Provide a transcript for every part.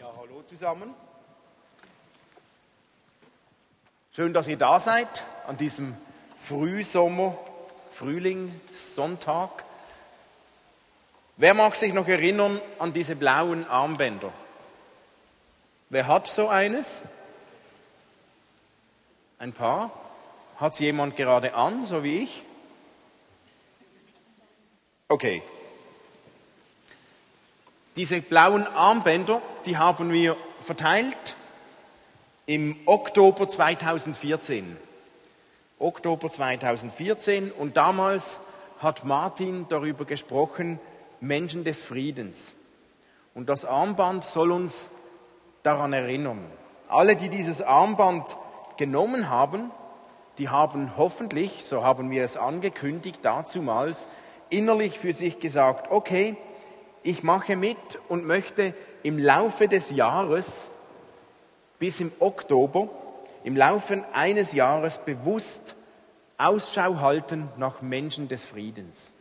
Ja, hallo zusammen. Schön, dass ihr da seid an diesem Frühsommer, Frühlingssonntag. Wer mag sich noch erinnern an diese blauen Armbänder? Wer hat so eines? Ein paar? Hat es jemand gerade an, so wie ich? Okay. Diese blauen Armbänder, die haben wir verteilt im Oktober 2014. Oktober 2014 und damals hat Martin darüber gesprochen, Menschen des Friedens. Und das Armband soll uns daran erinnern. Alle, die dieses Armband genommen haben, die haben hoffentlich, so haben wir es angekündigt, dazumals innerlich für sich gesagt, okay, ich mache mit und möchte im Laufe des Jahres bis im Oktober, im Laufe eines Jahres bewusst Ausschau halten nach Menschen des Friedens.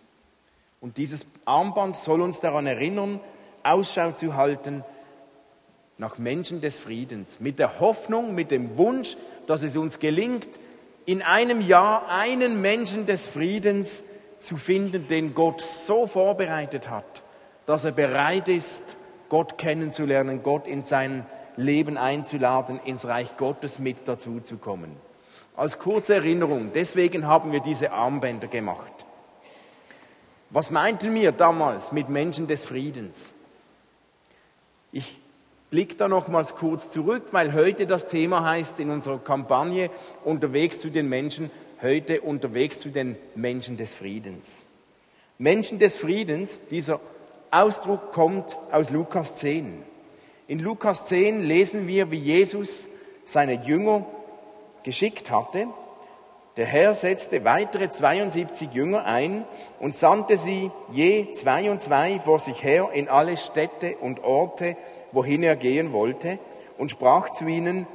Und dieses Armband soll uns daran erinnern, Ausschau zu halten nach Menschen des Friedens, mit der Hoffnung, mit dem Wunsch, dass es uns gelingt, in einem Jahr einen Menschen des Friedens zu finden, den Gott so vorbereitet hat, dass er bereit ist, Gott kennenzulernen, Gott in sein Leben einzuladen, ins Reich Gottes mit dazu zu kommen. Als kurze Erinnerung, deswegen haben wir diese Armbänder gemacht. Was meinten wir damals mit Menschen des Friedens? Ich blicke da nochmals kurz zurück, weil heute das Thema heißt in unserer Kampagne unterwegs zu den Menschen, heute unterwegs zu den Menschen des Friedens. Menschen des Friedens, dieser Ausdruck kommt aus Lukas 10. In Lukas 10 lesen wir, wie Jesus seine Jünger geschickt hatte der Herr setzte weitere 72 Jünger ein und sandte sie je zwei und zwei vor sich her in alle Städte und Orte, wohin er gehen wollte, und sprach zu ihnen,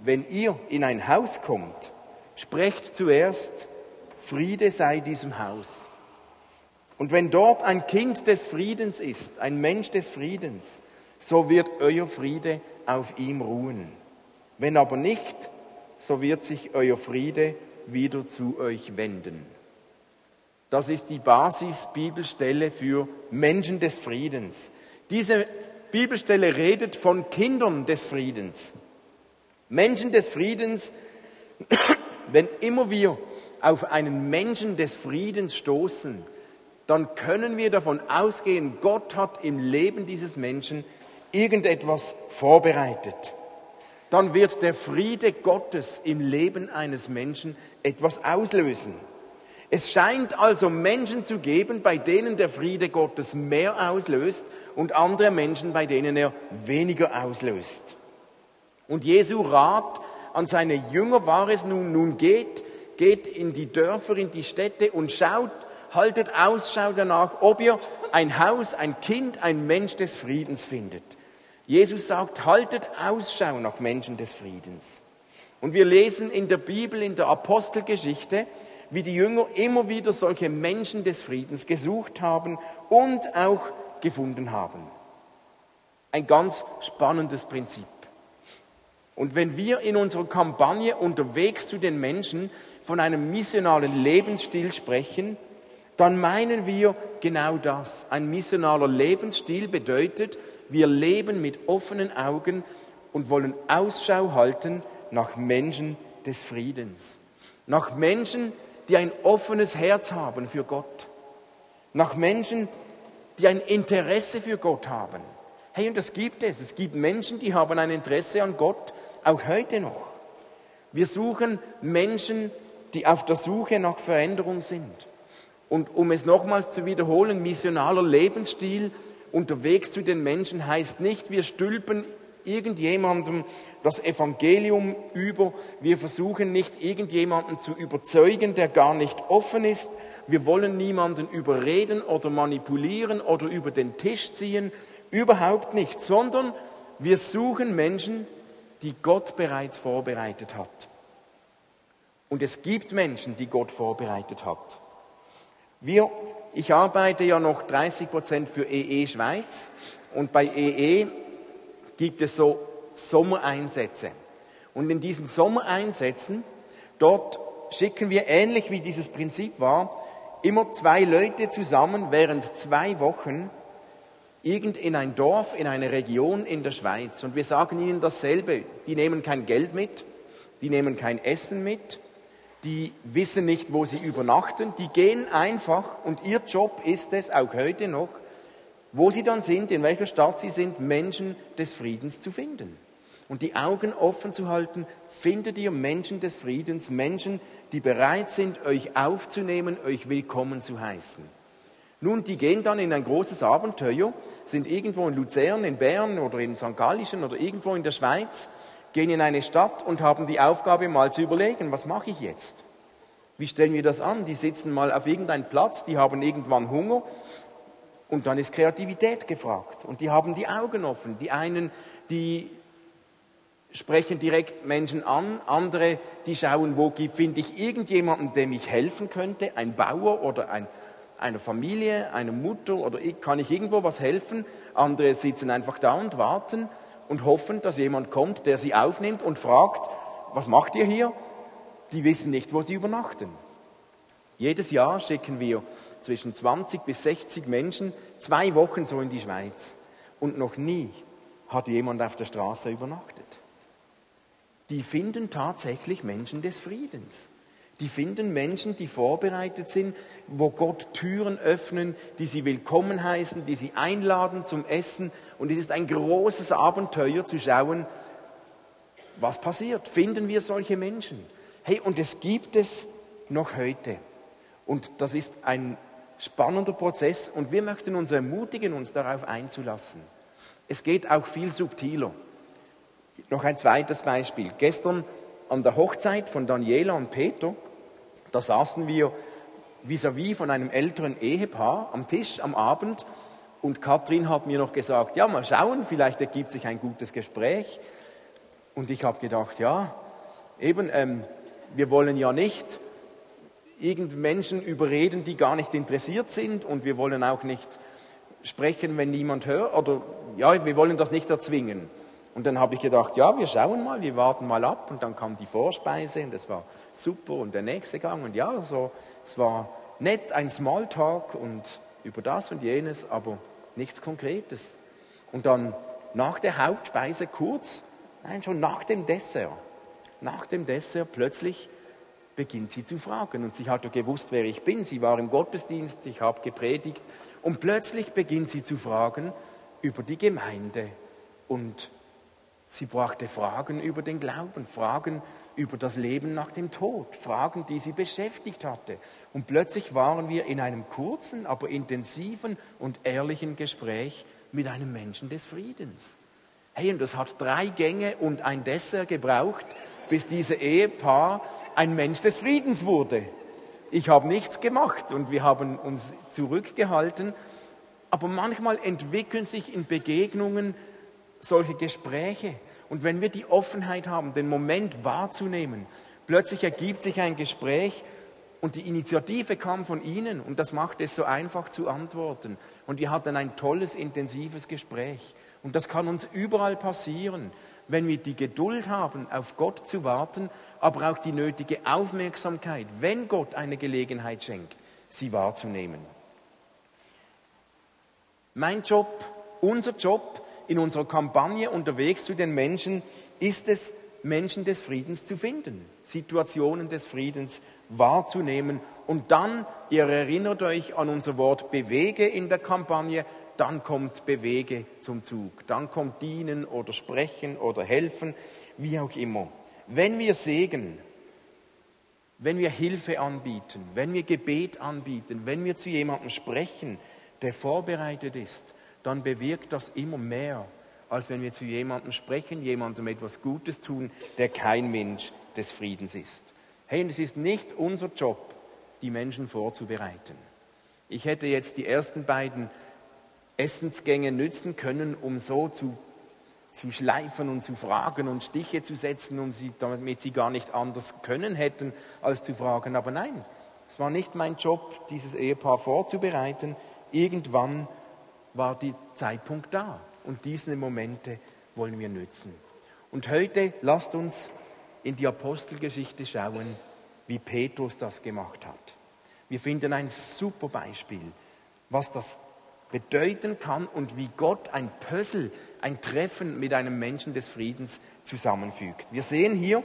wenn ihr in ein Haus kommt, sprecht zuerst, Friede sei diesem Haus. Und wenn dort ein Kind des Friedens ist, ein Mensch des Friedens, so wird euer Friede auf ihm ruhen. Wenn aber nicht, so wird sich euer Friede wieder zu euch wenden. Das ist die Basis-Bibelstelle für Menschen des Friedens. Diese Bibelstelle redet von Kindern des Friedens. Menschen des Friedens, wenn immer wir auf einen Menschen des Friedens stoßen, dann können wir davon ausgehen, Gott hat im Leben dieses Menschen irgendetwas vorbereitet. Dann wird der Friede Gottes im Leben eines Menschen etwas auslösen. Es scheint also Menschen zu geben, bei denen der Friede Gottes mehr auslöst und andere Menschen, bei denen er weniger auslöst. Und Jesu Rat an seine Jünger war es nun, nun geht, geht in die Dörfer, in die Städte und schaut, haltet Ausschau danach, ob ihr ein Haus, ein Kind, ein Mensch des Friedens findet. Jesus sagt, haltet Ausschau nach Menschen des Friedens. Und wir lesen in der Bibel, in der Apostelgeschichte, wie die Jünger immer wieder solche Menschen des Friedens gesucht haben und auch gefunden haben. Ein ganz spannendes Prinzip. Und wenn wir in unserer Kampagne unterwegs zu den Menschen von einem missionalen Lebensstil sprechen, dann meinen wir genau das. Ein missionaler Lebensstil bedeutet, wir leben mit offenen Augen und wollen Ausschau halten nach Menschen des Friedens, nach Menschen, die ein offenes Herz haben für Gott, nach Menschen, die ein Interesse für Gott haben. Hey, und das gibt es. Es gibt Menschen, die haben ein Interesse an Gott, auch heute noch. Wir suchen Menschen, die auf der Suche nach Veränderung sind. Und um es nochmals zu wiederholen, missionaler Lebensstil unterwegs zu den Menschen heißt nicht, wir stülpen irgendjemandem das Evangelium über. Wir versuchen nicht irgendjemanden zu überzeugen, der gar nicht offen ist. Wir wollen niemanden überreden oder manipulieren oder über den Tisch ziehen. Überhaupt nicht, sondern wir suchen Menschen, die Gott bereits vorbereitet hat. Und es gibt Menschen, die Gott vorbereitet hat. Wir, ich arbeite ja noch 30 Prozent für EE e Schweiz und bei EE gibt es so Sommereinsätze. Und in diesen Sommereinsätzen, dort schicken wir ähnlich wie dieses Prinzip war, immer zwei Leute zusammen während zwei Wochen irgend in ein Dorf, in eine Region in der Schweiz. Und wir sagen ihnen dasselbe. Die nehmen kein Geld mit, die nehmen kein Essen mit, die wissen nicht, wo sie übernachten, die gehen einfach und ihr Job ist es, auch heute noch, wo sie dann sind, in welcher Stadt sie sind, Menschen des Friedens zu finden. Und die Augen offen zu halten, findet ihr Menschen des Friedens, Menschen, die bereit sind, euch aufzunehmen, euch willkommen zu heißen. Nun, die gehen dann in ein großes Abenteuer, sind irgendwo in Luzern, in Bern oder in St. Gallischen oder irgendwo in der Schweiz gehen in eine Stadt und haben die Aufgabe, mal zu überlegen, was mache ich jetzt? Wie stellen wir das an? Die sitzen mal auf irgendeinem Platz, die haben irgendwann Hunger und dann ist Kreativität gefragt. Und die haben die Augen offen. Die einen, die sprechen direkt Menschen an, andere, die schauen, wo finde ich irgendjemanden, dem ich helfen könnte, ein Bauer oder ein, eine Familie, eine Mutter oder kann ich irgendwo was helfen? Andere sitzen einfach da und warten und hoffen, dass jemand kommt, der sie aufnimmt und fragt, was macht ihr hier? Die wissen nicht, wo sie übernachten. Jedes Jahr schicken wir zwischen 20 bis 60 Menschen zwei Wochen so in die Schweiz. Und noch nie hat jemand auf der Straße übernachtet. Die finden tatsächlich Menschen des Friedens. Die finden Menschen, die vorbereitet sind, wo Gott Türen öffnen, die sie willkommen heißen, die sie einladen zum Essen. Und es ist ein großes Abenteuer zu schauen, was passiert. Finden wir solche Menschen? Hey, und es gibt es noch heute. Und das ist ein spannender Prozess und wir möchten uns ermutigen, uns darauf einzulassen. Es geht auch viel subtiler. Noch ein zweites Beispiel. Gestern an der Hochzeit von Daniela und Peter, da saßen wir vis-à-vis -vis von einem älteren Ehepaar am Tisch am Abend und Katrin hat mir noch gesagt, ja, mal schauen, vielleicht ergibt sich ein gutes Gespräch. Und ich habe gedacht, ja, eben, ähm, wir wollen ja nicht irgend Menschen überreden, die gar nicht interessiert sind und wir wollen auch nicht sprechen, wenn niemand hört oder ja, wir wollen das nicht erzwingen. Und dann habe ich gedacht, ja, wir schauen mal, wir warten mal ab. Und dann kam die Vorspeise und das war super und der nächste Gang. Und ja, so, es war nett, ein Smalltalk und über das und jenes, aber nichts Konkretes. Und dann nach der Hauptspeise kurz, nein, schon nach dem Dessert, nach dem Dessert plötzlich beginnt sie zu fragen. Und sie hat ja gewusst, wer ich bin. Sie war im Gottesdienst, ich habe gepredigt. Und plötzlich beginnt sie zu fragen über die Gemeinde und Sie brachte Fragen über den Glauben, Fragen über das Leben nach dem Tod, Fragen, die sie beschäftigt hatte. Und plötzlich waren wir in einem kurzen, aber intensiven und ehrlichen Gespräch mit einem Menschen des Friedens. Hey, und das hat drei Gänge und ein Dessert gebraucht, bis dieses Ehepaar ein Mensch des Friedens wurde. Ich habe nichts gemacht und wir haben uns zurückgehalten, aber manchmal entwickeln sich in Begegnungen solche Gespräche. Und wenn wir die Offenheit haben, den Moment wahrzunehmen, plötzlich ergibt sich ein Gespräch und die Initiative kam von Ihnen und das macht es so einfach zu antworten. Und wir hatten ein tolles, intensives Gespräch. Und das kann uns überall passieren, wenn wir die Geduld haben, auf Gott zu warten, aber auch die nötige Aufmerksamkeit, wenn Gott eine Gelegenheit schenkt, sie wahrzunehmen. Mein Job, unser Job in unserer Kampagne unterwegs zu den Menschen ist es, Menschen des Friedens zu finden, Situationen des Friedens wahrzunehmen und dann, ihr erinnert euch an unser Wort bewege in der Kampagne, dann kommt bewege zum Zug, dann kommt dienen oder sprechen oder helfen, wie auch immer. Wenn wir Segen, wenn wir Hilfe anbieten, wenn wir Gebet anbieten, wenn wir zu jemandem sprechen, der vorbereitet ist, dann bewirkt das immer mehr, als wenn wir zu jemandem sprechen, jemandem etwas Gutes tun, der kein Mensch des Friedens ist. Hey, und es ist nicht unser Job, die Menschen vorzubereiten. Ich hätte jetzt die ersten beiden Essensgänge nützen können, um so zu, zu schleifen und zu fragen und Stiche zu setzen, um sie, damit sie gar nicht anders können hätten, als zu fragen. Aber nein, es war nicht mein Job, dieses Ehepaar vorzubereiten. Irgendwann war der Zeitpunkt da und diese Momente wollen wir nützen. Und heute lasst uns in die Apostelgeschichte schauen, wie Petrus das gemacht hat. Wir finden ein super Beispiel, was das bedeuten kann und wie Gott ein Puzzle, ein Treffen mit einem Menschen des Friedens zusammenfügt. Wir sehen hier,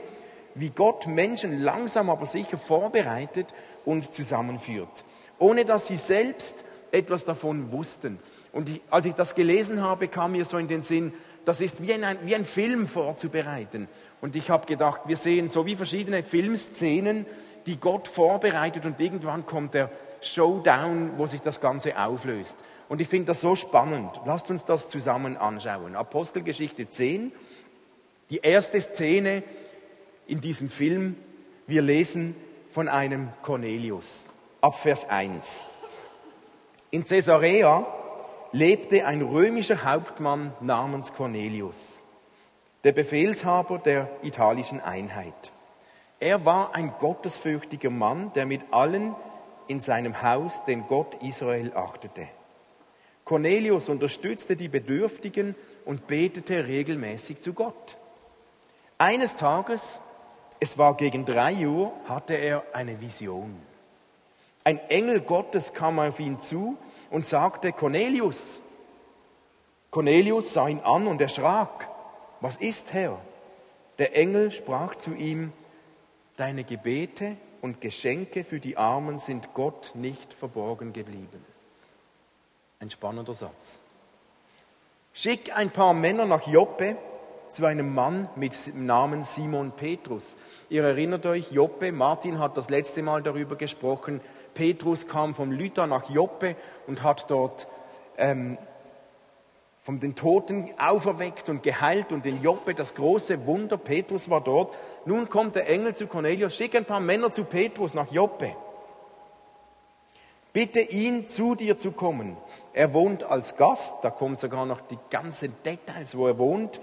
wie Gott Menschen langsam aber sicher vorbereitet und zusammenführt, ohne dass sie selbst etwas davon wussten. Und ich, als ich das gelesen habe, kam mir so in den Sinn, das ist wie ein, wie ein Film vorzubereiten. Und ich habe gedacht, wir sehen so wie verschiedene Filmszenen, die Gott vorbereitet und irgendwann kommt der Showdown, wo sich das Ganze auflöst. Und ich finde das so spannend. Lasst uns das zusammen anschauen. Apostelgeschichte 10, die erste Szene in diesem Film. Wir lesen von einem Cornelius ab Vers 1. In Caesarea lebte ein römischer Hauptmann namens Cornelius, der Befehlshaber der italischen Einheit. Er war ein gottesfürchtiger Mann, der mit allen in seinem Haus den Gott Israel achtete. Cornelius unterstützte die Bedürftigen und betete regelmäßig zu Gott. Eines Tages, es war gegen drei Uhr, hatte er eine Vision. Ein Engel Gottes kam auf ihn zu und sagte, Cornelius. Cornelius sah ihn an und erschrak. Was ist, Herr? Der Engel sprach zu ihm, deine Gebete und Geschenke für die Armen sind Gott nicht verborgen geblieben. Ein spannender Satz. Schick ein paar Männer nach Joppe zu einem Mann mit dem Namen Simon Petrus. Ihr erinnert euch, Joppe, Martin hat das letzte Mal darüber gesprochen. Petrus kam vom Lydda nach Joppe und hat dort ähm, von den Toten auferweckt und geheilt und in Joppe das große Wunder. Petrus war dort. Nun kommt der Engel zu Cornelius, schick ein paar Männer zu Petrus nach Joppe. Bitte ihn zu dir zu kommen. Er wohnt als Gast, da kommen sogar noch die ganzen Details, wo er wohnt,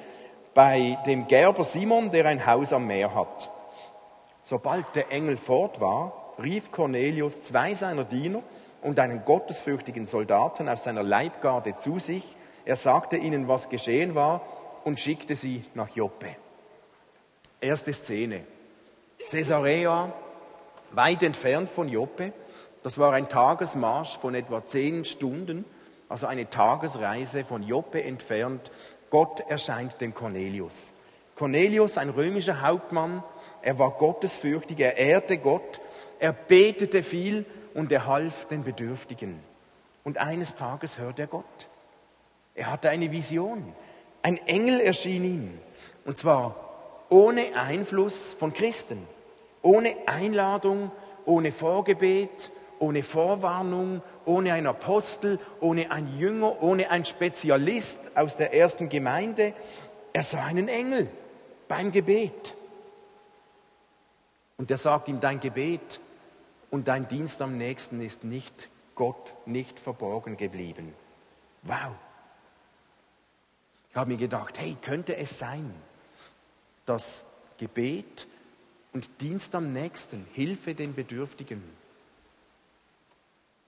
bei dem Gerber Simon, der ein Haus am Meer hat. Sobald der Engel fort war, rief Cornelius zwei seiner Diener und einen gottesfürchtigen Soldaten aus seiner Leibgarde zu sich, er sagte ihnen, was geschehen war und schickte sie nach Joppe. Erste Szene. Caesarea, weit entfernt von Joppe. Das war ein Tagesmarsch von etwa zehn Stunden, also eine Tagesreise von Joppe entfernt. Gott erscheint dem Cornelius. Cornelius, ein römischer Hauptmann, er war gottesfürchtig, er ehrte Gott, er betete viel und er half den Bedürftigen. Und eines Tages hört er Gott. Er hatte eine Vision. Ein Engel erschien ihm. Und zwar ohne Einfluss von Christen, ohne Einladung, ohne Vorgebet, ohne Vorwarnung, ohne ein Apostel, ohne ein Jünger, ohne ein Spezialist aus der ersten Gemeinde. Er sah einen Engel beim Gebet. Und er sagt ihm, dein Gebet und dein Dienst am nächsten ist nicht Gott nicht verborgen geblieben. Wow. Ich habe mir gedacht, hey, könnte es sein, dass Gebet und Dienst am nächsten, Hilfe den Bedürftigen,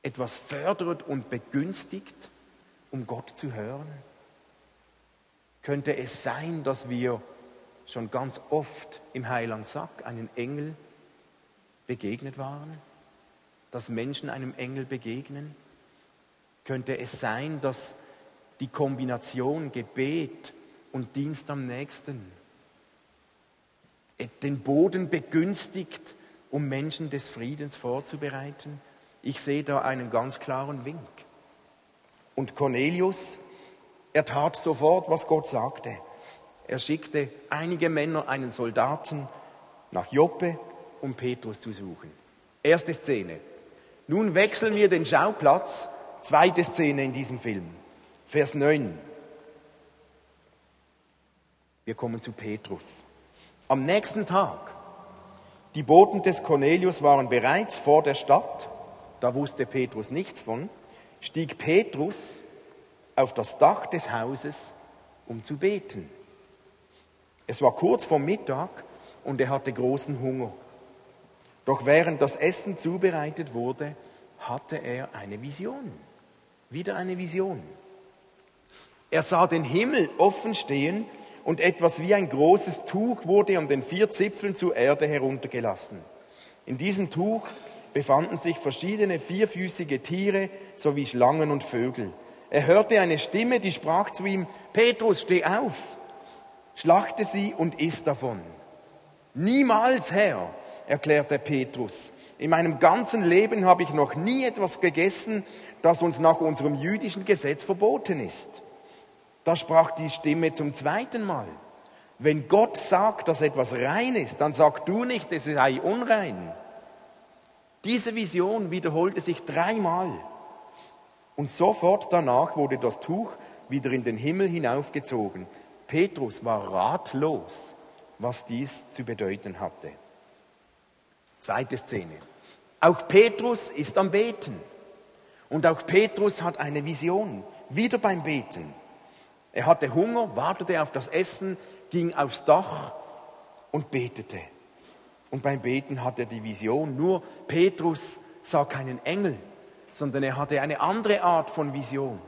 etwas fördert und begünstigt, um Gott zu hören? Könnte es sein, dass wir schon ganz oft im Heilandsack einen Engel begegnet waren? Dass Menschen einem Engel begegnen? Könnte es sein, dass die Kombination Gebet und Dienst am nächsten den Boden begünstigt, um Menschen des Friedens vorzubereiten. Ich sehe da einen ganz klaren Wink. Und Cornelius, er tat sofort, was Gott sagte. Er schickte einige Männer, einen Soldaten nach Joppe, um Petrus zu suchen. Erste Szene. Nun wechseln wir den Schauplatz. Zweite Szene in diesem Film. Vers 9. Wir kommen zu Petrus. Am nächsten Tag, die Boten des Cornelius waren bereits vor der Stadt, da wusste Petrus nichts von, stieg Petrus auf das Dach des Hauses, um zu beten. Es war kurz vor Mittag und er hatte großen Hunger. Doch während das Essen zubereitet wurde, hatte er eine Vision. Wieder eine Vision. Er sah den Himmel offen stehen und etwas wie ein großes Tuch wurde an den vier Zipfeln zur Erde heruntergelassen. In diesem Tuch befanden sich verschiedene vierfüßige Tiere sowie Schlangen und Vögel. Er hörte eine Stimme, die sprach zu ihm, Petrus, steh auf, schlachte sie und iss davon. Niemals, Herr, erklärte Petrus, in meinem ganzen Leben habe ich noch nie etwas gegessen, das uns nach unserem jüdischen Gesetz verboten ist. Da sprach die Stimme zum zweiten Mal. Wenn Gott sagt, dass etwas rein ist, dann sag du nicht, es sei unrein. Diese Vision wiederholte sich dreimal. Und sofort danach wurde das Tuch wieder in den Himmel hinaufgezogen. Petrus war ratlos, was dies zu bedeuten hatte. Zweite Szene. Auch Petrus ist am Beten. Und auch Petrus hat eine Vision, wieder beim Beten. Er hatte Hunger, wartete auf das Essen, ging aufs Dach und betete. Und beim Beten hat er die Vision. Nur Petrus sah keinen Engel, sondern er hatte eine andere Art von Vision.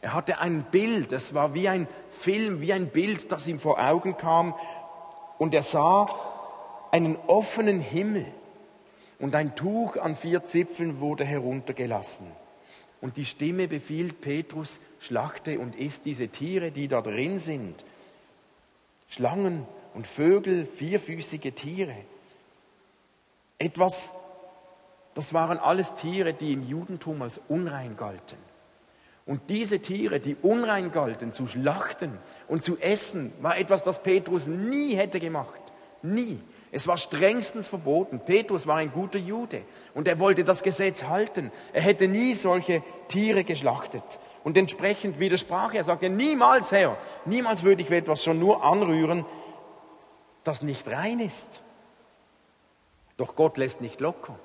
Er hatte ein Bild, es war wie ein Film, wie ein Bild, das ihm vor Augen kam. Und er sah einen offenen Himmel und ein Tuch an vier Zipfeln wurde heruntergelassen. Und die Stimme befiehlt Petrus, schlachte und isst diese Tiere, die da drin sind. Schlangen und Vögel, vierfüßige Tiere. Etwas, das waren alles Tiere, die im Judentum als unrein galten. Und diese Tiere, die unrein galten, zu schlachten und zu essen, war etwas, das Petrus nie hätte gemacht. Nie. Es war strengstens verboten. Petrus war ein guter Jude und er wollte das Gesetz halten. Er hätte nie solche Tiere geschlachtet. Und entsprechend widersprach er. Sagte, niemals, Herr, niemals würde ich etwas schon nur anrühren, das nicht rein ist. Doch Gott lässt nicht locker.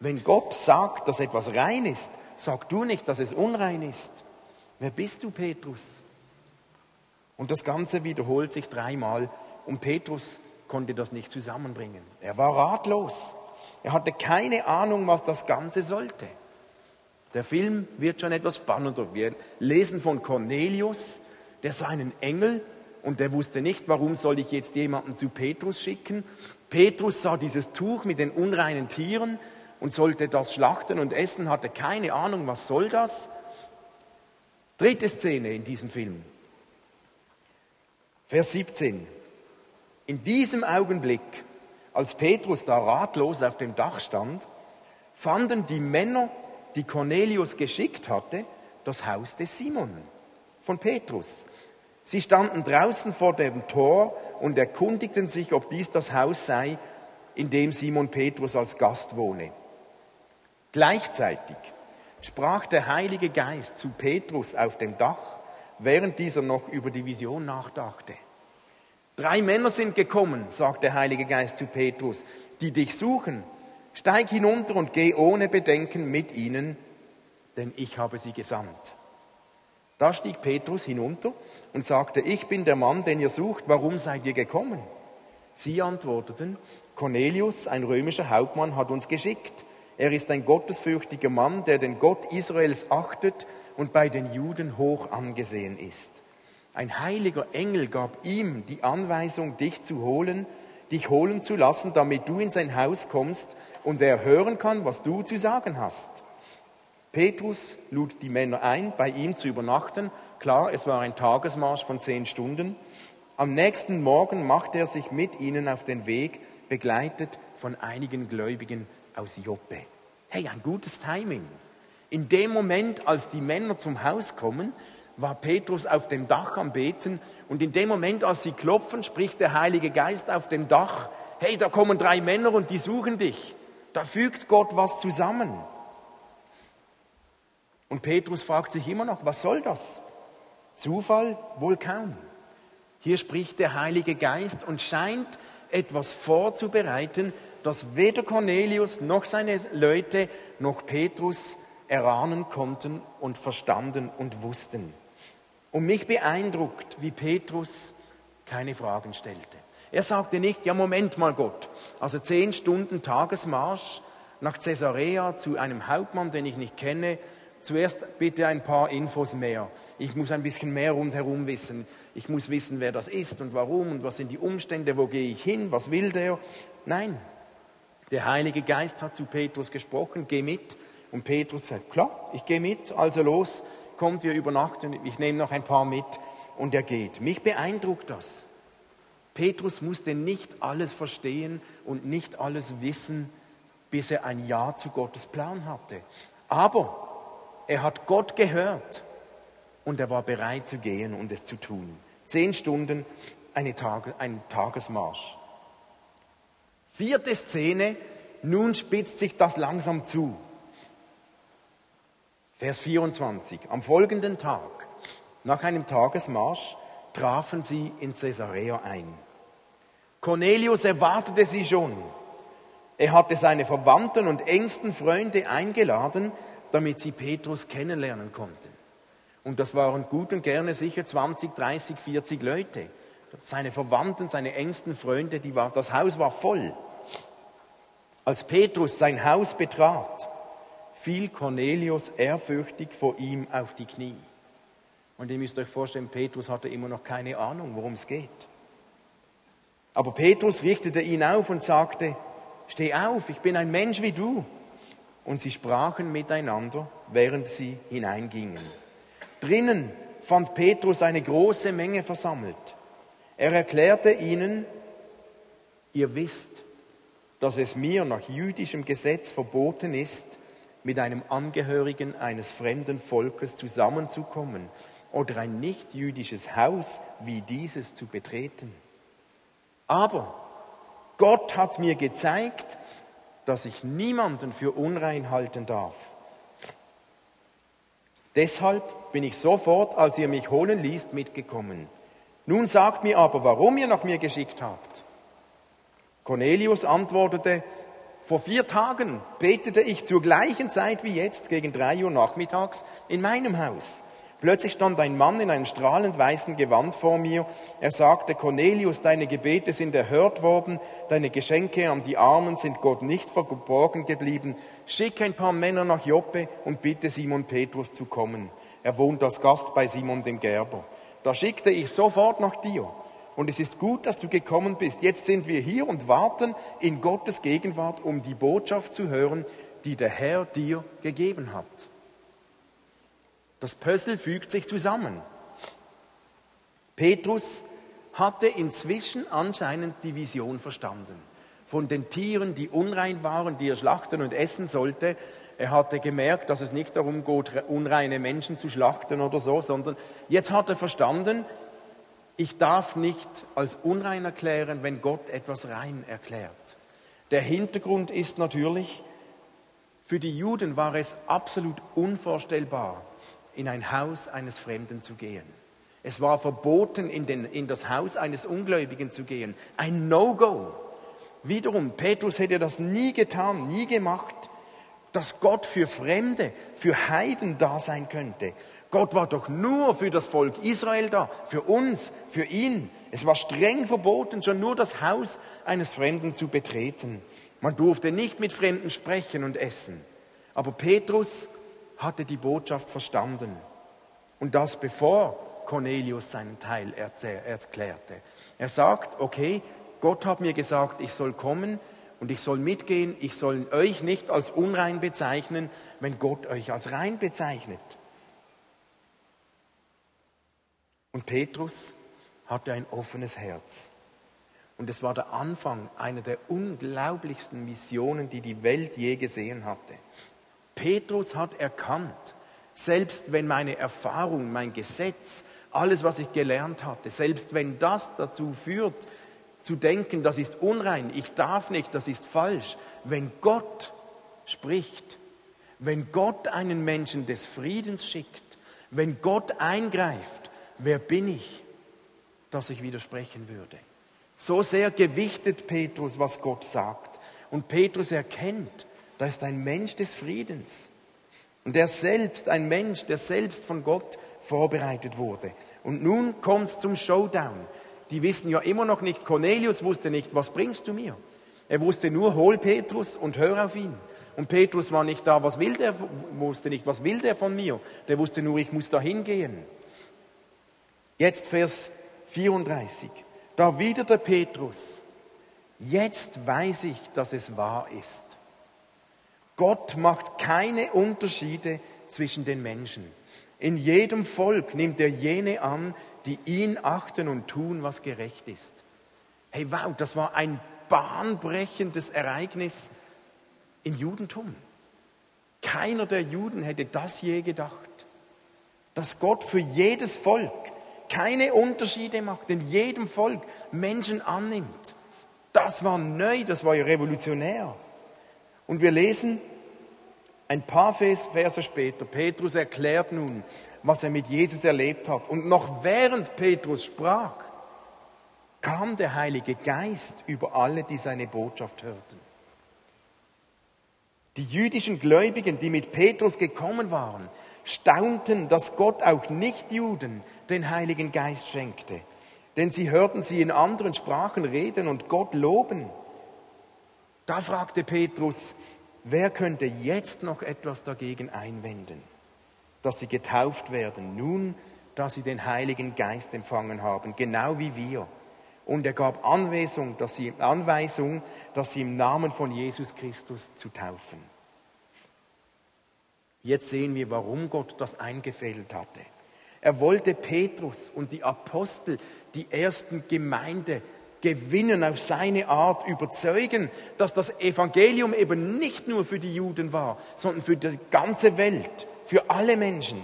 Wenn Gott sagt, dass etwas rein ist, sag du nicht, dass es unrein ist. Wer bist du, Petrus? Und das Ganze wiederholt sich dreimal. Und Petrus konnte das nicht zusammenbringen. Er war ratlos. Er hatte keine Ahnung, was das Ganze sollte. Der Film wird schon etwas spannender. Wir lesen von Cornelius, der sah einen Engel und der wusste nicht, warum soll ich jetzt jemanden zu Petrus schicken. Petrus sah dieses Tuch mit den unreinen Tieren und sollte das schlachten und essen, hatte keine Ahnung, was soll das. Dritte Szene in diesem Film. Vers 17. In diesem Augenblick, als Petrus da ratlos auf dem Dach stand, fanden die Männer, die Cornelius geschickt hatte, das Haus des Simon von Petrus. Sie standen draußen vor dem Tor und erkundigten sich, ob dies das Haus sei, in dem Simon Petrus als Gast wohne. Gleichzeitig sprach der Heilige Geist zu Petrus auf dem Dach, während dieser noch über die Vision nachdachte. Drei Männer sind gekommen, sagt der Heilige Geist zu Petrus, die dich suchen. Steig hinunter und geh ohne Bedenken mit ihnen, denn ich habe sie gesandt. Da stieg Petrus hinunter und sagte, ich bin der Mann, den ihr sucht, warum seid ihr gekommen? Sie antworteten, Cornelius, ein römischer Hauptmann, hat uns geschickt. Er ist ein gottesfürchtiger Mann, der den Gott Israels achtet und bei den Juden hoch angesehen ist. Ein heiliger Engel gab ihm die Anweisung, dich zu holen, dich holen zu lassen, damit du in sein Haus kommst und er hören kann, was du zu sagen hast. Petrus lud die Männer ein, bei ihm zu übernachten. Klar, es war ein Tagesmarsch von zehn Stunden. Am nächsten Morgen machte er sich mit ihnen auf den Weg, begleitet von einigen Gläubigen aus Joppe. Hey, ein gutes Timing. In dem Moment, als die Männer zum Haus kommen, war Petrus auf dem Dach am Beten und in dem Moment, als sie klopfen, spricht der Heilige Geist auf dem Dach, hey, da kommen drei Männer und die suchen dich. Da fügt Gott was zusammen. Und Petrus fragt sich immer noch, was soll das? Zufall? Wohl kaum. Hier spricht der Heilige Geist und scheint etwas vorzubereiten, das weder Cornelius noch seine Leute noch Petrus erahnen konnten und verstanden und wussten. Und mich beeindruckt, wie Petrus keine Fragen stellte. Er sagte nicht, ja Moment mal Gott, also zehn Stunden Tagesmarsch nach Caesarea zu einem Hauptmann, den ich nicht kenne, zuerst bitte ein paar Infos mehr. Ich muss ein bisschen mehr rundherum wissen. Ich muss wissen, wer das ist und warum und was sind die Umstände, wo gehe ich hin, was will der. Nein, der Heilige Geist hat zu Petrus gesprochen, geh mit. Und Petrus sagt, klar, ich gehe mit, also los, kommt, wir übernachten, ich nehme noch ein paar mit und er geht. Mich beeindruckt das. Petrus musste nicht alles verstehen und nicht alles wissen, bis er ein Ja zu Gottes Plan hatte. Aber er hat Gott gehört und er war bereit zu gehen und es zu tun. Zehn Stunden, eine Tage, ein Tagesmarsch. Vierte Szene, nun spitzt sich das langsam zu. Vers 24. Am folgenden Tag, nach einem Tagesmarsch, trafen sie in Caesarea ein. Cornelius erwartete sie schon. Er hatte seine Verwandten und engsten Freunde eingeladen, damit sie Petrus kennenlernen konnten. Und das waren gut und gerne sicher 20, 30, 40 Leute. Seine Verwandten, seine engsten Freunde, die war, das Haus war voll. Als Petrus sein Haus betrat, fiel Cornelius ehrfürchtig vor ihm auf die Knie. Und ihr müsst euch vorstellen, Petrus hatte immer noch keine Ahnung, worum es geht. Aber Petrus richtete ihn auf und sagte, steh auf, ich bin ein Mensch wie du. Und sie sprachen miteinander, während sie hineingingen. Drinnen fand Petrus eine große Menge versammelt. Er erklärte ihnen, ihr wisst, dass es mir nach jüdischem Gesetz verboten ist, mit einem Angehörigen eines fremden Volkes zusammenzukommen oder ein nichtjüdisches Haus wie dieses zu betreten. Aber Gott hat mir gezeigt, dass ich niemanden für unrein halten darf. Deshalb bin ich sofort, als ihr mich holen ließt, mitgekommen. Nun sagt mir aber, warum ihr nach mir geschickt habt. Cornelius antwortete, vor vier Tagen betete ich zur gleichen Zeit wie jetzt gegen drei Uhr nachmittags in meinem Haus. Plötzlich stand ein Mann in einem strahlend weißen Gewand vor mir. Er sagte, Cornelius, deine Gebete sind erhört worden, deine Geschenke an die Armen sind Gott nicht verborgen geblieben. Schick ein paar Männer nach Joppe und bitte Simon Petrus zu kommen. Er wohnt als Gast bei Simon dem Gerber. Da schickte ich sofort nach dir. Und es ist gut, dass du gekommen bist. Jetzt sind wir hier und warten in Gottes Gegenwart, um die Botschaft zu hören, die der Herr dir gegeben hat. Das Puzzle fügt sich zusammen. Petrus hatte inzwischen anscheinend die Vision verstanden. Von den Tieren, die unrein waren, die er schlachten und essen sollte. Er hatte gemerkt, dass es nicht darum geht, unreine Menschen zu schlachten oder so, sondern jetzt hat er verstanden, ich darf nicht als unrein erklären, wenn Gott etwas rein erklärt. Der Hintergrund ist natürlich, für die Juden war es absolut unvorstellbar, in ein Haus eines Fremden zu gehen. Es war verboten, in, den, in das Haus eines Ungläubigen zu gehen. Ein No-Go. Wiederum, Petrus hätte das nie getan, nie gemacht, dass Gott für Fremde, für Heiden da sein könnte. Gott war doch nur für das Volk Israel da, für uns, für ihn. Es war streng verboten, schon nur das Haus eines Fremden zu betreten. Man durfte nicht mit Fremden sprechen und essen. Aber Petrus hatte die Botschaft verstanden. Und das bevor Cornelius seinen Teil erklärte. Er sagt, okay, Gott hat mir gesagt, ich soll kommen und ich soll mitgehen, ich soll euch nicht als unrein bezeichnen, wenn Gott euch als rein bezeichnet. Und Petrus hatte ein offenes Herz. Und es war der Anfang einer der unglaublichsten Missionen, die die Welt je gesehen hatte. Petrus hat erkannt, selbst wenn meine Erfahrung, mein Gesetz, alles, was ich gelernt hatte, selbst wenn das dazu führt, zu denken, das ist unrein, ich darf nicht, das ist falsch, wenn Gott spricht, wenn Gott einen Menschen des Friedens schickt, wenn Gott eingreift, wer bin ich, dass ich widersprechen würde? So sehr gewichtet Petrus, was Gott sagt. Und Petrus erkennt, da ist ein Mensch des Friedens. Und er selbst, ein Mensch, der selbst von Gott vorbereitet wurde. Und nun kommt es zum Showdown. Die wissen ja immer noch nicht, Cornelius wusste nicht, was bringst du mir? Er wusste nur, hol Petrus und hör auf ihn. Und Petrus war nicht da, was will der, wusste nicht, was will der von mir? Der wusste nur, ich muss da hingehen. Jetzt Vers 34. Da erwiderte Petrus, jetzt weiß ich, dass es wahr ist. Gott macht keine Unterschiede zwischen den Menschen. In jedem Volk nimmt er jene an, die ihn achten und tun, was gerecht ist. Hey, wow, das war ein bahnbrechendes Ereignis im Judentum. Keiner der Juden hätte das je gedacht, dass Gott für jedes Volk keine Unterschiede macht, in jedem Volk Menschen annimmt. Das war neu, das war revolutionär. Und wir lesen ein paar Verse später, Petrus erklärt nun, was er mit Jesus erlebt hat. Und noch während Petrus sprach, kam der Heilige Geist über alle, die seine Botschaft hörten. Die jüdischen Gläubigen, die mit Petrus gekommen waren, staunten, dass Gott auch Nichtjuden den Heiligen Geist schenkte. Denn sie hörten sie in anderen Sprachen reden und Gott loben. Da fragte Petrus, wer könnte jetzt noch etwas dagegen einwenden, dass sie getauft werden, nun, da sie den Heiligen Geist empfangen haben, genau wie wir. Und er gab Anweisung, dass sie, Anweisung, dass sie im Namen von Jesus Christus zu taufen. Jetzt sehen wir, warum Gott das eingefädelt hatte. Er wollte Petrus und die Apostel, die ersten Gemeinde gewinnen, auf seine Art überzeugen, dass das Evangelium eben nicht nur für die Juden war, sondern für die ganze Welt, für alle Menschen.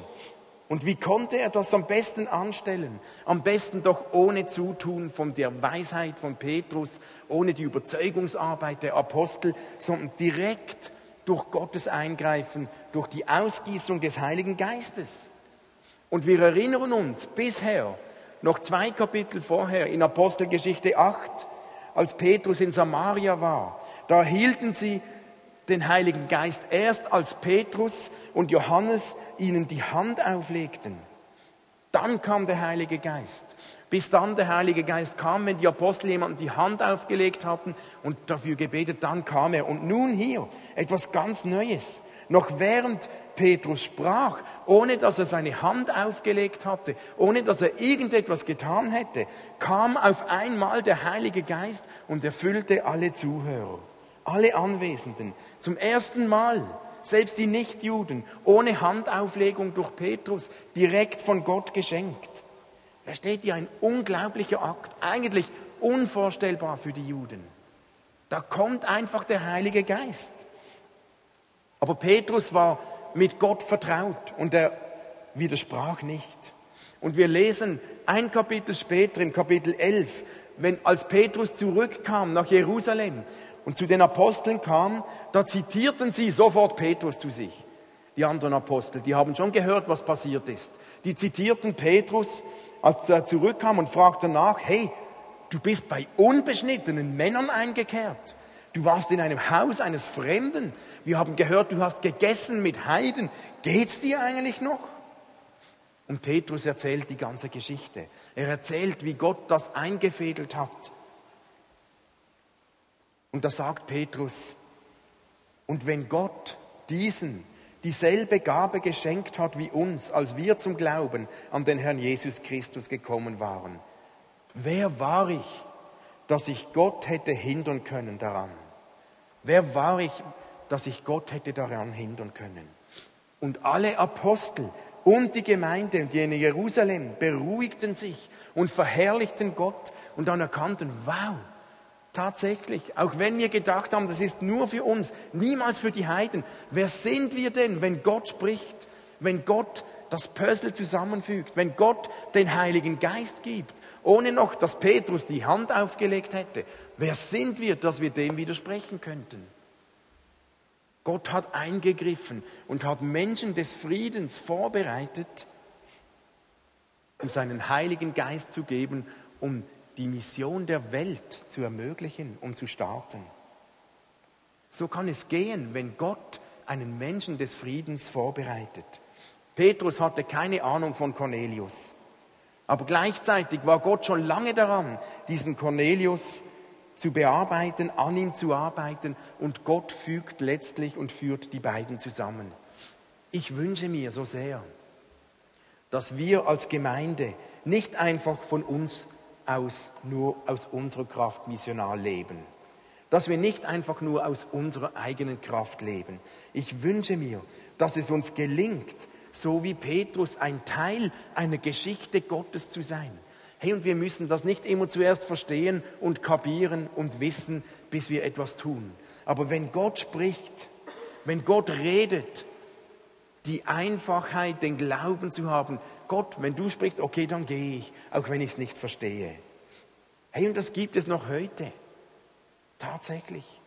Und wie konnte er das am besten anstellen? Am besten doch ohne Zutun von der Weisheit von Petrus, ohne die Überzeugungsarbeit der Apostel, sondern direkt durch Gottes Eingreifen, durch die Ausgießung des Heiligen Geistes. Und wir erinnern uns bisher, noch zwei Kapitel vorher in Apostelgeschichte 8, als Petrus in Samaria war, da hielten sie den Heiligen Geist erst, als Petrus und Johannes ihnen die Hand auflegten. Dann kam der Heilige Geist. Bis dann der Heilige Geist kam, wenn die Apostel jemandem die Hand aufgelegt hatten und dafür gebetet, dann kam er. Und nun hier etwas ganz Neues. Noch während Petrus sprach, ohne dass er seine Hand aufgelegt hatte, ohne dass er irgendetwas getan hätte, kam auf einmal der Heilige Geist und erfüllte alle Zuhörer, alle Anwesenden. Zum ersten Mal, selbst die Nichtjuden, ohne Handauflegung durch Petrus, direkt von Gott geschenkt. Versteht ihr, ein unglaublicher Akt, eigentlich unvorstellbar für die Juden. Da kommt einfach der Heilige Geist. Aber Petrus war mit Gott vertraut und er widersprach nicht. Und wir lesen ein Kapitel später, im Kapitel 11, wenn als Petrus zurückkam nach Jerusalem und zu den Aposteln kam, da zitierten sie sofort Petrus zu sich. Die anderen Apostel, die haben schon gehört, was passiert ist. Die zitierten Petrus, als er zurückkam und fragten nach, hey, du bist bei unbeschnittenen Männern eingekehrt. Du warst in einem Haus eines Fremden. Wir haben gehört, du hast gegessen mit Heiden. Geht's dir eigentlich noch? Und Petrus erzählt die ganze Geschichte. Er erzählt, wie Gott das eingefädelt hat. Und da sagt Petrus, und wenn Gott diesen dieselbe Gabe geschenkt hat wie uns, als wir zum Glauben an den Herrn Jesus Christus gekommen waren, wer war ich, dass ich Gott hätte hindern können daran? Wer war ich, dass ich Gott hätte daran hindern können. Und alle Apostel und die Gemeinde die in Jerusalem beruhigten sich und verherrlichten Gott und dann erkannten, wow, tatsächlich, auch wenn wir gedacht haben, das ist nur für uns, niemals für die Heiden, wer sind wir denn, wenn Gott spricht, wenn Gott das Puzzle zusammenfügt, wenn Gott den Heiligen Geist gibt, ohne noch, dass Petrus die Hand aufgelegt hätte, wer sind wir, dass wir dem widersprechen könnten? Gott hat eingegriffen und hat Menschen des Friedens vorbereitet, um seinen Heiligen Geist zu geben, um die Mission der Welt zu ermöglichen, um zu starten. So kann es gehen, wenn Gott einen Menschen des Friedens vorbereitet. Petrus hatte keine Ahnung von Cornelius, aber gleichzeitig war Gott schon lange daran, diesen Cornelius zu bearbeiten, an ihm zu arbeiten und Gott fügt letztlich und führt die beiden zusammen. Ich wünsche mir so sehr, dass wir als Gemeinde nicht einfach von uns aus, nur aus unserer Kraft missional leben. Dass wir nicht einfach nur aus unserer eigenen Kraft leben. Ich wünsche mir, dass es uns gelingt, so wie Petrus ein Teil einer Geschichte Gottes zu sein. Hey, und wir müssen das nicht immer zuerst verstehen und kapieren und wissen, bis wir etwas tun. Aber wenn Gott spricht, wenn Gott redet, die Einfachheit, den Glauben zu haben, Gott, wenn du sprichst, okay, dann gehe ich, auch wenn ich es nicht verstehe. Hey, und das gibt es noch heute. Tatsächlich.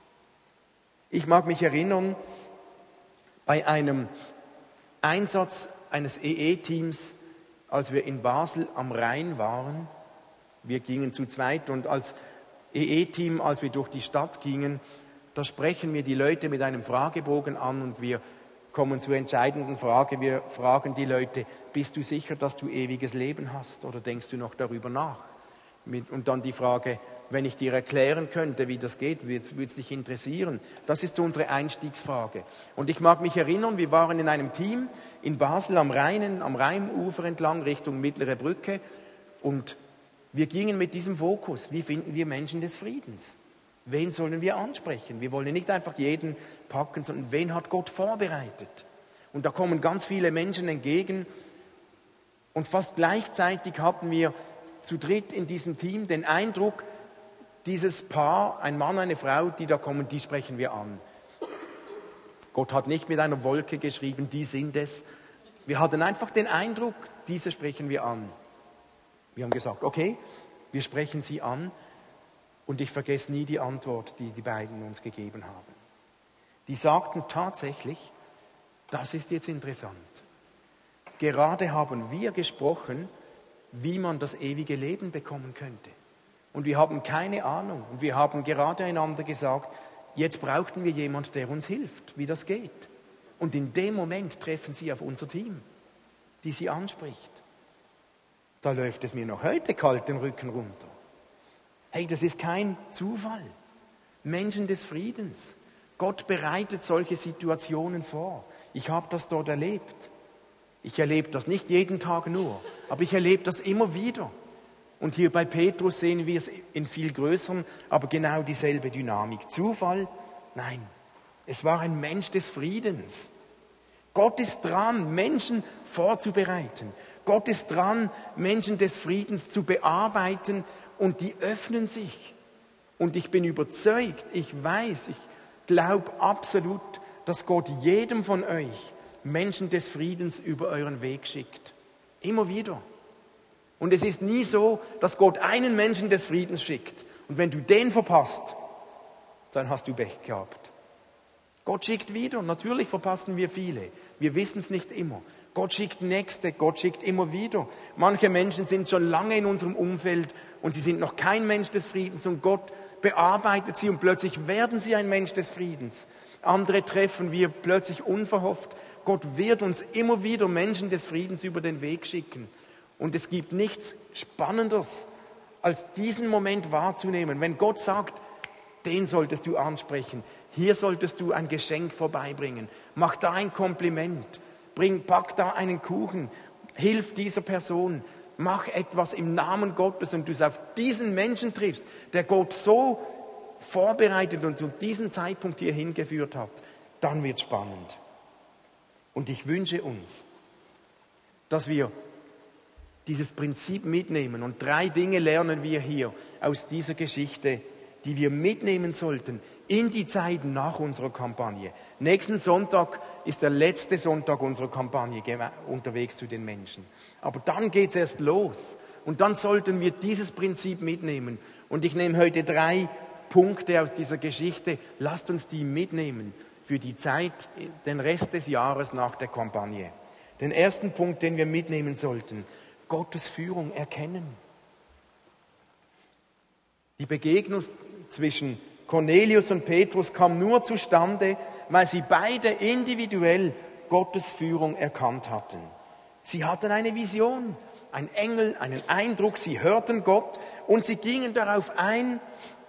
Ich mag mich erinnern, bei einem Einsatz eines EE-Teams, als wir in Basel am Rhein waren, wir gingen zu zweit und als EE-Team, als wir durch die Stadt gingen, da sprechen wir die Leute mit einem Fragebogen an und wir kommen zur entscheidenden Frage. Wir fragen die Leute, bist du sicher, dass du ewiges Leben hast oder denkst du noch darüber nach? Und dann die Frage, wenn ich dir erklären könnte, wie das geht, würde es dich interessieren? Das ist unsere Einstiegsfrage. Und ich mag mich erinnern, wir waren in einem Team in Basel am Rhein, am Rheinufer entlang Richtung Mittlere Brücke und wir gingen mit diesem Fokus, wie finden wir Menschen des Friedens? Wen sollen wir ansprechen? Wir wollen nicht einfach jeden packen, sondern wen hat Gott vorbereitet? Und da kommen ganz viele Menschen entgegen. Und fast gleichzeitig hatten wir zu dritt in diesem Team den Eindruck, dieses Paar, ein Mann, eine Frau, die da kommen, die sprechen wir an. Gott hat nicht mit einer Wolke geschrieben, die sind es. Wir hatten einfach den Eindruck, diese sprechen wir an. Wir haben gesagt, okay, wir sprechen sie an und ich vergesse nie die Antwort, die die beiden uns gegeben haben. Die sagten tatsächlich, das ist jetzt interessant. Gerade haben wir gesprochen, wie man das ewige Leben bekommen könnte. Und wir haben keine Ahnung. Und wir haben gerade einander gesagt, jetzt brauchten wir jemand, der uns hilft, wie das geht. Und in dem Moment treffen sie auf unser Team, die sie anspricht. Da läuft es mir noch heute kalt den Rücken runter. Hey, das ist kein Zufall. Menschen des Friedens. Gott bereitet solche Situationen vor. Ich habe das dort erlebt. Ich erlebe das nicht jeden Tag nur, aber ich erlebe das immer wieder. Und hier bei Petrus sehen wir es in viel größerem, aber genau dieselbe Dynamik. Zufall? Nein. Es war ein Mensch des Friedens. Gott ist dran, Menschen vorzubereiten. Gott ist dran, Menschen des Friedens zu bearbeiten, und die öffnen sich. Und ich bin überzeugt, ich weiß, ich glaube absolut, dass Gott jedem von euch Menschen des Friedens über euren Weg schickt. Immer wieder. Und es ist nie so, dass Gott einen Menschen des Friedens schickt. Und wenn du den verpasst, dann hast du Pech gehabt. Gott schickt wieder. Natürlich verpassen wir viele. Wir wissen es nicht immer. Gott schickt Nächste, Gott schickt immer wieder. Manche Menschen sind schon lange in unserem Umfeld und sie sind noch kein Mensch des Friedens und Gott bearbeitet sie und plötzlich werden sie ein Mensch des Friedens. Andere treffen wir plötzlich unverhofft. Gott wird uns immer wieder Menschen des Friedens über den Weg schicken. Und es gibt nichts Spannenderes, als diesen Moment wahrzunehmen. Wenn Gott sagt, den solltest du ansprechen, hier solltest du ein Geschenk vorbeibringen, mach da ein Kompliment, bring, pack da einen Kuchen, hilf dieser Person, mach etwas im Namen Gottes und du es auf diesen Menschen triffst, der Gott so vorbereitet und zu diesem Zeitpunkt hier hingeführt hat, dann wird es spannend. Und ich wünsche uns, dass wir dieses Prinzip mitnehmen. Und drei Dinge lernen wir hier aus dieser Geschichte, die wir mitnehmen sollten in die Zeit nach unserer Kampagne. Nächsten Sonntag ist der letzte Sonntag unserer Kampagne unterwegs zu den Menschen. Aber dann geht es erst los. Und dann sollten wir dieses Prinzip mitnehmen. Und ich nehme heute drei Punkte aus dieser Geschichte. Lasst uns die mitnehmen für die Zeit, den Rest des Jahres nach der Kampagne. Den ersten Punkt, den wir mitnehmen sollten, Gottes Führung erkennen. Die Begegnung zwischen Cornelius und Petrus kam nur zustande, weil sie beide individuell Gottes Führung erkannt hatten. Sie hatten eine Vision, ein Engel, einen Eindruck, sie hörten Gott und sie gingen darauf ein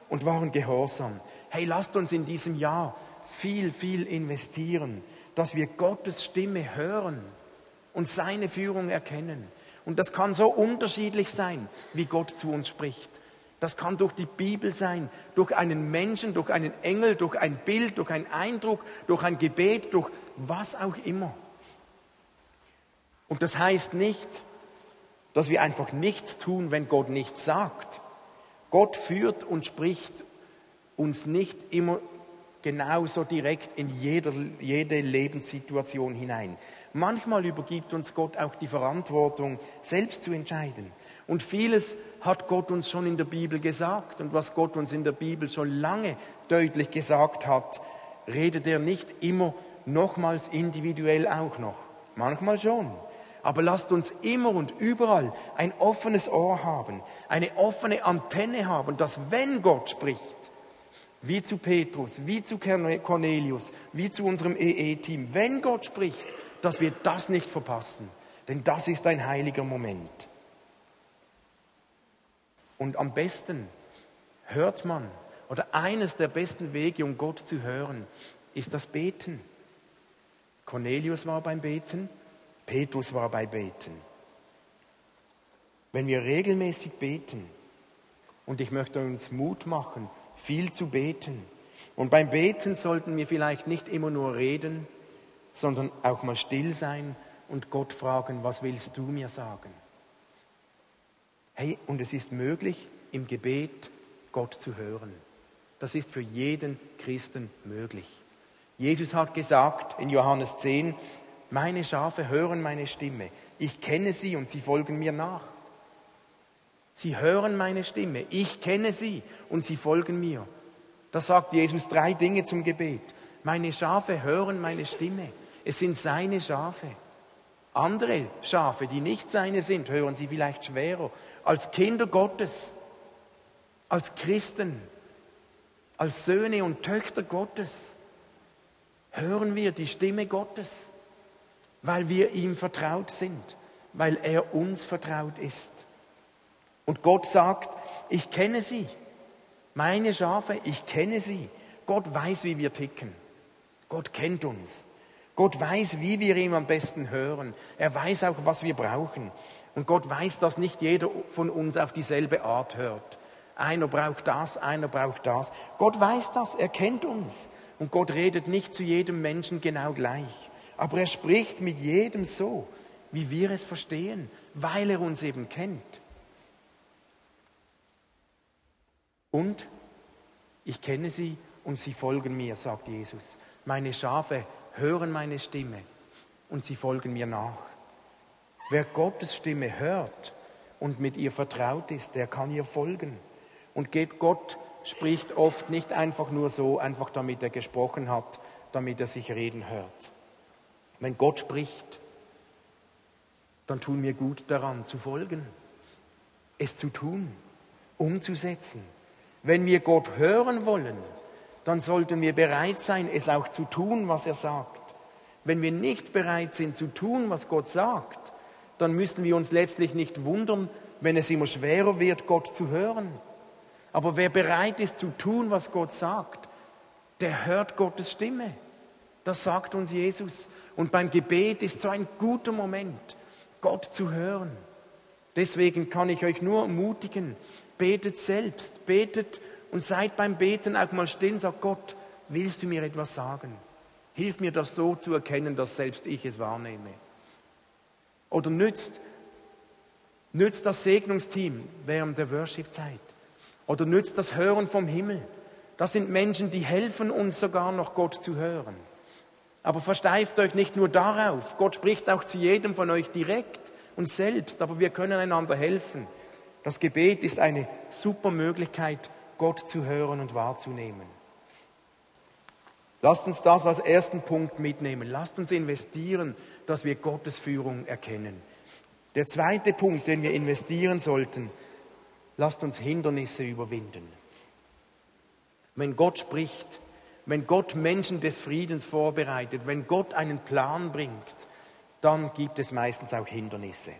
und waren gehorsam. Hey, lasst uns in diesem Jahr viel, viel investieren, dass wir Gottes Stimme hören und seine Führung erkennen. Und das kann so unterschiedlich sein, wie Gott zu uns spricht. Das kann durch die Bibel sein, durch einen Menschen, durch einen Engel, durch ein Bild, durch einen Eindruck, durch ein Gebet, durch was auch immer. Und das heißt nicht, dass wir einfach nichts tun, wenn Gott nichts sagt. Gott führt und spricht uns nicht immer genauso direkt in jeder, jede Lebenssituation hinein. Manchmal übergibt uns Gott auch die Verantwortung, selbst zu entscheiden. Und vieles hat Gott uns schon in der Bibel gesagt. Und was Gott uns in der Bibel schon lange deutlich gesagt hat, redet er nicht immer nochmals individuell auch noch. Manchmal schon. Aber lasst uns immer und überall ein offenes Ohr haben, eine offene Antenne haben, dass wenn Gott spricht, wie zu Petrus, wie zu Cornelius, wie zu unserem EE-Team, wenn Gott spricht, dass wir das nicht verpassen. Denn das ist ein heiliger Moment. Und am besten hört man, oder eines der besten Wege, um Gott zu hören, ist das Beten. Cornelius war beim Beten, Petrus war beim Beten. Wenn wir regelmäßig beten, und ich möchte uns Mut machen, viel zu beten. Und beim Beten sollten wir vielleicht nicht immer nur reden, sondern auch mal still sein und Gott fragen, was willst du mir sagen? Hey, und es ist möglich, im Gebet Gott zu hören. Das ist für jeden Christen möglich. Jesus hat gesagt in Johannes 10, meine Schafe hören meine Stimme. Ich kenne sie und sie folgen mir nach. Sie hören meine Stimme. Ich kenne sie und sie folgen mir. Da sagt Jesus drei Dinge zum Gebet. Meine Schafe hören meine Stimme. Es sind seine Schafe. Andere Schafe, die nicht seine sind, hören sie vielleicht schwerer. Als Kinder Gottes, als Christen, als Söhne und Töchter Gottes hören wir die Stimme Gottes, weil wir ihm vertraut sind, weil er uns vertraut ist. Und Gott sagt, ich kenne sie, meine Schafe, ich kenne sie. Gott weiß, wie wir ticken. Gott kennt uns. Gott weiß, wie wir ihm am besten hören. Er weiß auch, was wir brauchen. Und Gott weiß, dass nicht jeder von uns auf dieselbe Art hört. Einer braucht das, einer braucht das. Gott weiß das, er kennt uns. Und Gott redet nicht zu jedem Menschen genau gleich. Aber er spricht mit jedem so, wie wir es verstehen, weil er uns eben kennt. Und ich kenne sie und sie folgen mir, sagt Jesus. Meine Schafe hören meine Stimme und sie folgen mir nach. Wer Gottes Stimme hört und mit ihr vertraut ist, der kann ihr folgen. Und Gott spricht oft nicht einfach nur so, einfach damit er gesprochen hat, damit er sich reden hört. Wenn Gott spricht, dann tun wir gut daran zu folgen, es zu tun, umzusetzen. Wenn wir Gott hören wollen, dann sollten wir bereit sein, es auch zu tun, was er sagt. Wenn wir nicht bereit sind zu tun, was Gott sagt, dann müssen wir uns letztlich nicht wundern, wenn es immer schwerer wird, Gott zu hören. Aber wer bereit ist zu tun, was Gott sagt, der hört Gottes Stimme. Das sagt uns Jesus. Und beim Gebet ist so ein guter Moment, Gott zu hören. Deswegen kann ich euch nur ermutigen, betet selbst, betet und seid beim Beten auch mal still und sagt, Gott, willst du mir etwas sagen? Hilf mir das so zu erkennen, dass selbst ich es wahrnehme. Oder nützt, nützt das Segnungsteam während der Worship-Zeit. Oder nützt das Hören vom Himmel. Das sind Menschen, die helfen uns sogar noch Gott zu hören. Aber versteift euch nicht nur darauf. Gott spricht auch zu jedem von euch direkt und selbst, aber wir können einander helfen. Das Gebet ist eine super Möglichkeit, Gott zu hören und wahrzunehmen. Lasst uns das als ersten Punkt mitnehmen. Lasst uns investieren, dass wir Gottes Führung erkennen. Der zweite Punkt, den wir investieren sollten, lasst uns Hindernisse überwinden. Wenn Gott spricht, wenn Gott Menschen des Friedens vorbereitet, wenn Gott einen Plan bringt, dann gibt es meistens auch Hindernisse.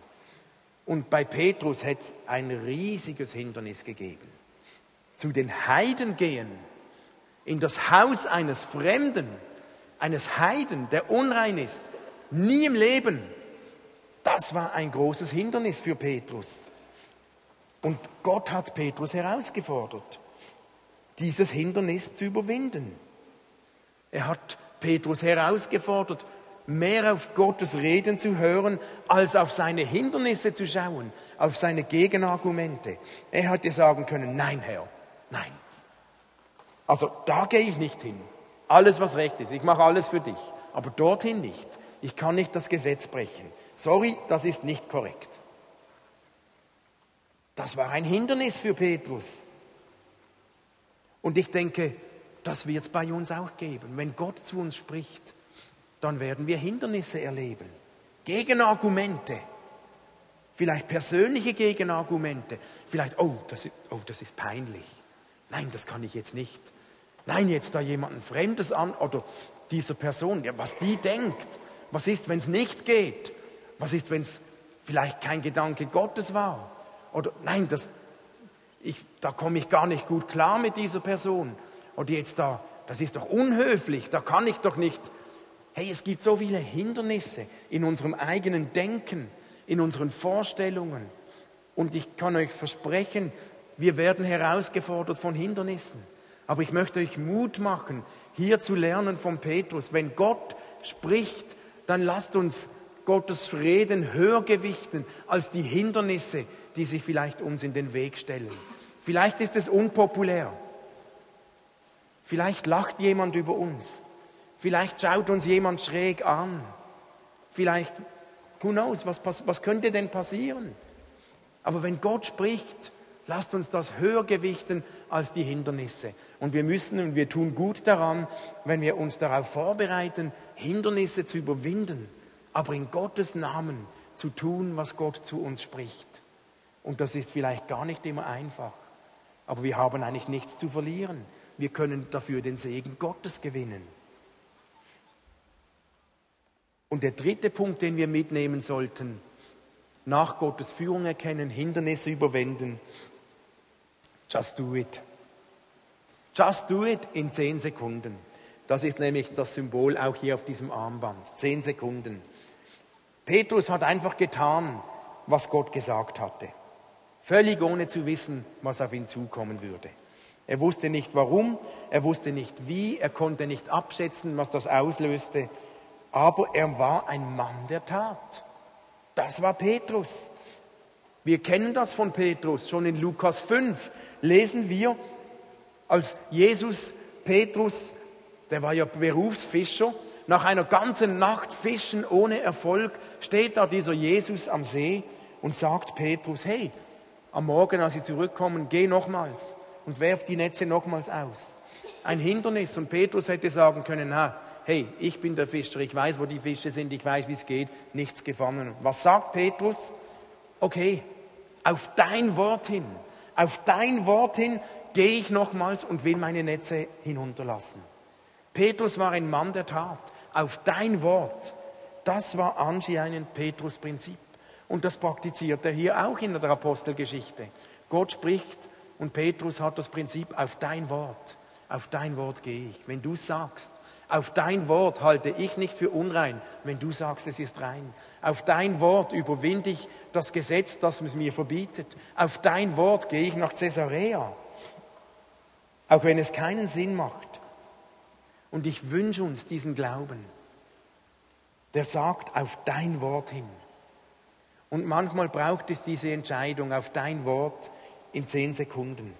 Und bei Petrus hätte es ein riesiges Hindernis gegeben. Zu den Heiden gehen, in das Haus eines Fremden, eines Heiden, der unrein ist, nie im Leben. Das war ein großes Hindernis für Petrus. Und Gott hat Petrus herausgefordert, dieses Hindernis zu überwinden. Er hat Petrus herausgefordert, mehr auf Gottes Reden zu hören, als auf seine Hindernisse zu schauen, auf seine Gegenargumente. Er hätte sagen können, nein Herr, nein. Also da gehe ich nicht hin. Alles, was recht ist, ich mache alles für dich, aber dorthin nicht. Ich kann nicht das Gesetz brechen. Sorry, das ist nicht korrekt. Das war ein Hindernis für Petrus. Und ich denke, das wird es bei uns auch geben. Wenn Gott zu uns spricht, dann werden wir Hindernisse erleben. Gegenargumente. Vielleicht persönliche Gegenargumente. Vielleicht, oh das, ist, oh, das ist peinlich. Nein, das kann ich jetzt nicht. Nein, jetzt da jemanden Fremdes an oder dieser Person, ja, was die denkt. Was ist, wenn es nicht geht? Was ist, wenn es vielleicht kein Gedanke Gottes war? Oder nein, das, ich, da komme ich gar nicht gut klar mit dieser Person. Oder jetzt da, das ist doch unhöflich, da kann ich doch nicht. Hey, es gibt so viele Hindernisse in unserem eigenen Denken, in unseren Vorstellungen. Und ich kann euch versprechen, wir werden herausgefordert von Hindernissen. Aber ich möchte euch Mut machen, hier zu lernen von Petrus. Wenn Gott spricht, dann lasst uns Gottes Reden höher gewichten als die Hindernisse, die sich vielleicht uns in den Weg stellen. Vielleicht ist es unpopulär. Vielleicht lacht jemand über uns. Vielleicht schaut uns jemand schräg an. Vielleicht, who knows, was, was könnte denn passieren? Aber wenn Gott spricht, lasst uns das höher gewichten als die Hindernisse. Und wir müssen und wir tun gut daran, wenn wir uns darauf vorbereiten, Hindernisse zu überwinden, aber in Gottes Namen zu tun, was Gott zu uns spricht. Und das ist vielleicht gar nicht immer einfach. Aber wir haben eigentlich nichts zu verlieren. Wir können dafür den Segen Gottes gewinnen. Und der dritte Punkt, den wir mitnehmen sollten, nach Gottes Führung erkennen, Hindernisse überwinden. Just do it. Just do it in zehn Sekunden. Das ist nämlich das Symbol auch hier auf diesem Armband. Zehn Sekunden. Petrus hat einfach getan, was Gott gesagt hatte. Völlig ohne zu wissen, was auf ihn zukommen würde. Er wusste nicht warum, er wusste nicht wie, er konnte nicht abschätzen, was das auslöste, aber er war ein Mann der Tat. Das war Petrus. Wir kennen das von Petrus. Schon in Lukas 5 lesen wir, als Jesus Petrus, der war ja Berufsfischer, nach einer ganzen Nacht Fischen ohne Erfolg, steht da dieser Jesus am See und sagt Petrus, hey, am Morgen, als sie zurückkommen, geh nochmals und werf die Netze nochmals aus. Ein Hindernis und Petrus hätte sagen können, na, hey, ich bin der Fischer, ich weiß, wo die Fische sind, ich weiß, wie es geht, nichts gefangen. Was sagt Petrus? Okay, auf dein Wort hin, auf dein Wort hin gehe ich nochmals und will meine Netze hinunterlassen. Petrus war ein Mann der Tat. Auf dein Wort. Das war anscheinend Petrus Prinzip. Und das praktiziert er hier auch in der Apostelgeschichte. Gott spricht und Petrus hat das Prinzip auf dein Wort. Auf dein Wort gehe ich. Wenn du sagst, auf dein Wort halte ich nicht für unrein, wenn du sagst, es ist rein. Auf dein Wort überwinde ich das Gesetz, das es mir verbietet. Auf dein Wort gehe ich nach Caesarea. Auch wenn es keinen Sinn macht. Und ich wünsche uns diesen Glauben, der sagt auf dein Wort hin. Und manchmal braucht es diese Entscheidung auf dein Wort in zehn Sekunden.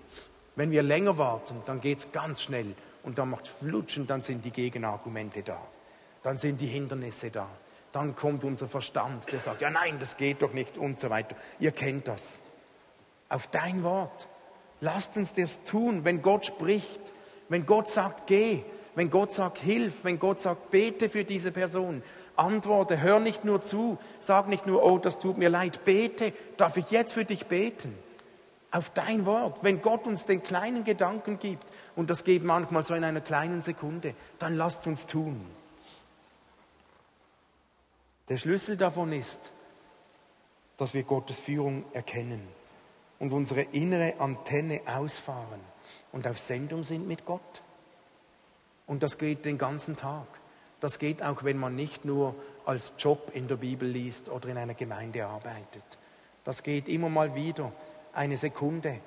Wenn wir länger warten, dann geht es ganz schnell und dann macht es flutschen, dann sind die Gegenargumente da. Dann sind die Hindernisse da. Dann kommt unser Verstand, der sagt, ja nein, das geht doch nicht und so weiter. Ihr kennt das. Auf dein Wort. Lasst uns das tun, wenn Gott spricht, wenn Gott sagt, geh, wenn Gott sagt, hilf, wenn Gott sagt, bete für diese Person, Antworte, hör nicht nur zu, sag nicht nur, oh, das tut mir leid, bete, darf ich jetzt für dich beten? Auf dein Wort. Wenn Gott uns den kleinen Gedanken gibt, und das geht manchmal so in einer kleinen Sekunde, dann lasst uns tun. Der Schlüssel davon ist, dass wir Gottes Führung erkennen. und unsere innere Antenne ausfahren und auf Sendung sind mit Gott. Und das geht den ganzen Tag. Das geht auch, wenn man nicht nur als Job in der Bibel liest oder in einer Gemeinde arbeitet. Das geht immer mal wieder, eine Sekunde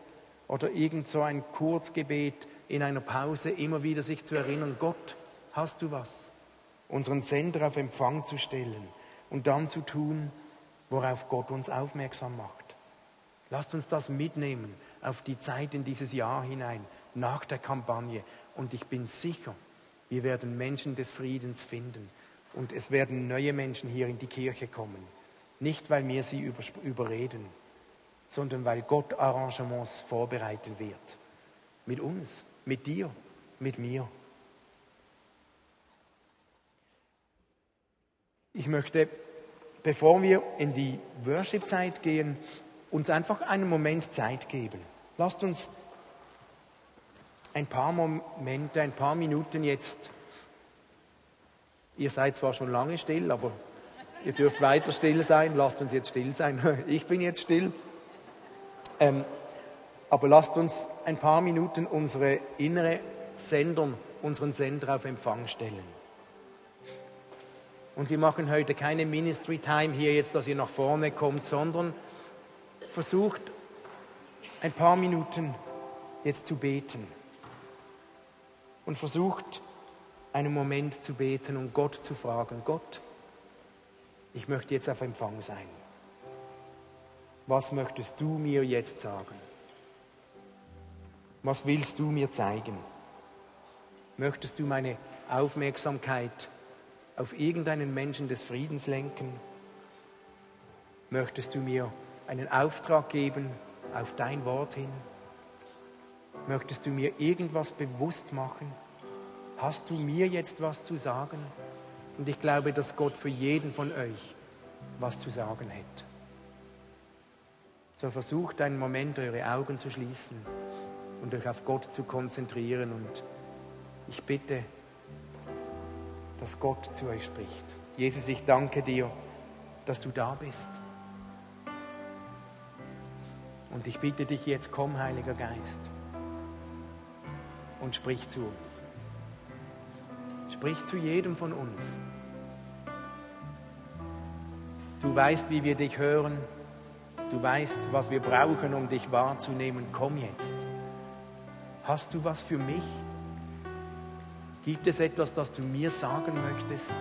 oder irgend so ein Kurzgebet in einer Pause, immer wieder sich zu erinnern, Gott, hast du was? Unseren Sender auf Empfang zu stellen und dann zu tun, worauf Gott uns aufmerksam macht. Lasst uns das mitnehmen auf die Zeit in dieses Jahr hinein, nach der Kampagne. Und ich bin sicher, wir werden Menschen des Friedens finden und es werden neue Menschen hier in die Kirche kommen. Nicht, weil wir sie überreden, sondern weil Gott Arrangements vorbereiten wird. Mit uns, mit dir, mit mir. Ich möchte, bevor wir in die Worship-Zeit gehen, uns einfach einen Moment Zeit geben. Lasst uns ein paar Momente, ein paar Minuten jetzt, ihr seid zwar schon lange still, aber ihr dürft weiter still sein, lasst uns jetzt still sein. Ich bin jetzt still. Ähm, aber lasst uns ein paar Minuten unsere innere Sendung, unseren Sender auf Empfang stellen. Und wir machen heute keine Ministry Time hier jetzt, dass ihr nach vorne kommt, sondern versucht ein paar Minuten jetzt zu beten. Und versucht einen Moment zu beten und Gott zu fragen, Gott, ich möchte jetzt auf Empfang sein. Was möchtest du mir jetzt sagen? Was willst du mir zeigen? Möchtest du meine Aufmerksamkeit auf irgendeinen Menschen des Friedens lenken? Möchtest du mir einen Auftrag geben auf dein Wort hin? Möchtest du mir irgendwas bewusst machen? Hast du mir jetzt was zu sagen? Und ich glaube, dass Gott für jeden von euch was zu sagen hat. So versucht einen Moment eure Augen zu schließen und euch auf Gott zu konzentrieren. Und ich bitte, dass Gott zu euch spricht. Jesus, ich danke dir, dass du da bist. Und ich bitte dich jetzt, komm, Heiliger Geist, und sprich zu uns. Sprich zu jedem von uns. Du weißt, wie wir dich hören. Du weißt, was wir brauchen, um dich wahrzunehmen. Komm jetzt. Hast du was für mich? Gibt es etwas, das du mir sagen möchtest?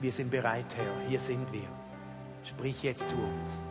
Wir sind bereit, Herr. Hier sind wir. Sprich jetzt zu uns.